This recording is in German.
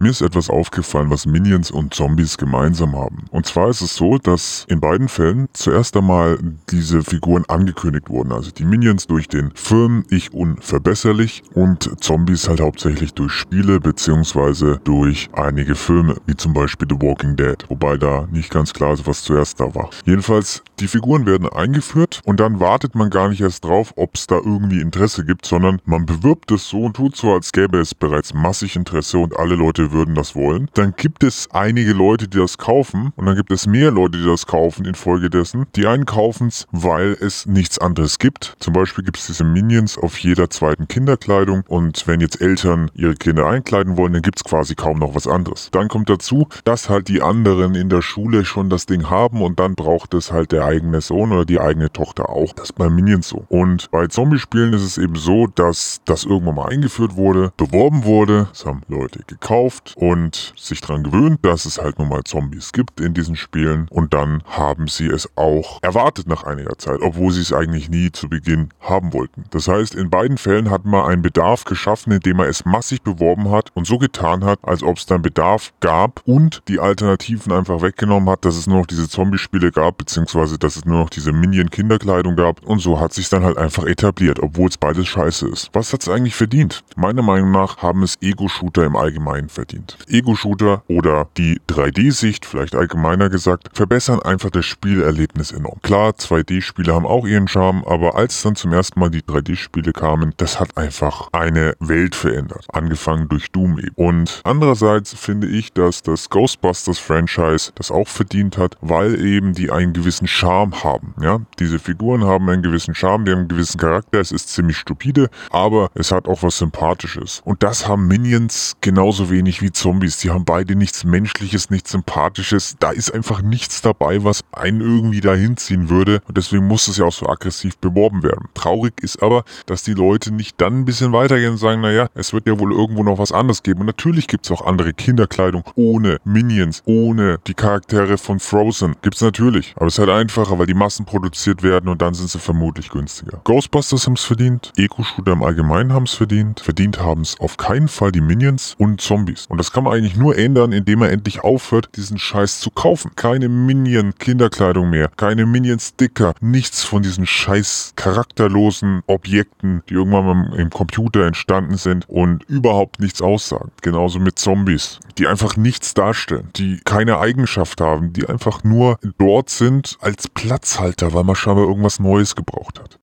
Mir ist etwas aufgefallen, was Minions und Zombies gemeinsam haben. Und zwar ist es so, dass in beiden Fällen zuerst einmal diese Figuren angekündigt wurden. Also die Minions durch den Film Ich Unverbesserlich und Zombies halt hauptsächlich durch Spiele beziehungsweise durch einige Filme, wie zum Beispiel The Walking Dead. Wobei da nicht ganz klar ist, was zuerst da war. Jedenfalls, die Figuren werden eingeführt und dann wartet man gar nicht erst drauf, ob es da irgendwie Interesse gibt, sondern man bewirbt es so und tut so, als gäbe es bereits massig Interesse und alle Leute würden das wollen. Dann gibt es einige Leute, die das kaufen und dann gibt es mehr Leute, die das kaufen infolgedessen. Die einen kaufen es, weil es nichts anderes gibt. Zum Beispiel gibt es diese Minions auf jeder zweiten Kinderkleidung und wenn jetzt Eltern ihre Kinder einkleiden wollen, dann gibt es quasi kaum noch was anderes. Dann kommt dazu, dass halt die anderen in der Schule schon das Ding haben und dann braucht es halt der eigene Sohn oder die eigene Tochter auch. Das ist bei Minions so. Und bei Zombie-Spielen ist es eben so, dass das irgendwann mal eingeführt wurde, beworben wurde, das haben Leute gekauft und sich daran gewöhnt, dass es halt nun mal Zombies gibt in diesen Spielen und dann haben sie es auch erwartet nach einiger Zeit, obwohl sie es eigentlich nie zu Beginn haben wollten. Das heißt, in beiden Fällen hat man einen Bedarf geschaffen, indem man es massig beworben hat und so getan hat, als ob es dann Bedarf gab und die Alternativen einfach weggenommen hat, dass es nur noch diese Zombie-Spiele gab, beziehungsweise dass es nur noch diese Minion-Kinderkleidung gab und so hat sich dann halt einfach etabliert, obwohl es beides scheiße ist. Was hat es eigentlich verdient? Meiner Meinung nach haben es Ego-Shooter im Allgemeinen verdient verdient. Ego-Shooter oder die 3D-Sicht, vielleicht allgemeiner gesagt, verbessern einfach das Spielerlebnis enorm. Klar, 2D-Spiele haben auch ihren Charme, aber als dann zum ersten Mal die 3D-Spiele kamen, das hat einfach eine Welt verändert. Angefangen durch Doom eben. Und andererseits finde ich, dass das Ghostbusters-Franchise das auch verdient hat, weil eben die einen gewissen Charme haben. Ja, diese Figuren haben einen gewissen Charme, die haben einen gewissen Charakter. Es ist ziemlich stupide, aber es hat auch was Sympathisches. Und das haben Minions genauso wenig wie Zombies. Die haben beide nichts Menschliches, nichts Sympathisches. Da ist einfach nichts dabei, was einen irgendwie dahin ziehen würde. Und deswegen muss es ja auch so aggressiv beworben werden. Traurig ist aber, dass die Leute nicht dann ein bisschen weitergehen und sagen, naja, es wird ja wohl irgendwo noch was anderes geben. Und natürlich gibt es auch andere Kinderkleidung ohne Minions, ohne die Charaktere von Frozen. Gibt es natürlich. Aber es ist halt einfacher, weil die Massen produziert werden und dann sind sie vermutlich günstiger. Ghostbusters haben es verdient. Eco-Shooter im Allgemeinen haben es verdient. Verdient haben es auf keinen Fall die Minions und Zombies. Und das kann man eigentlich nur ändern, indem er endlich aufhört, diesen Scheiß zu kaufen. Keine Minion-Kinderkleidung mehr, keine Minion-Sticker, nichts von diesen scheiß charakterlosen Objekten, die irgendwann mal im Computer entstanden sind und überhaupt nichts aussagen. Genauso mit Zombies, die einfach nichts darstellen, die keine Eigenschaft haben, die einfach nur dort sind als Platzhalter, weil man scheinbar irgendwas Neues gebraucht hat.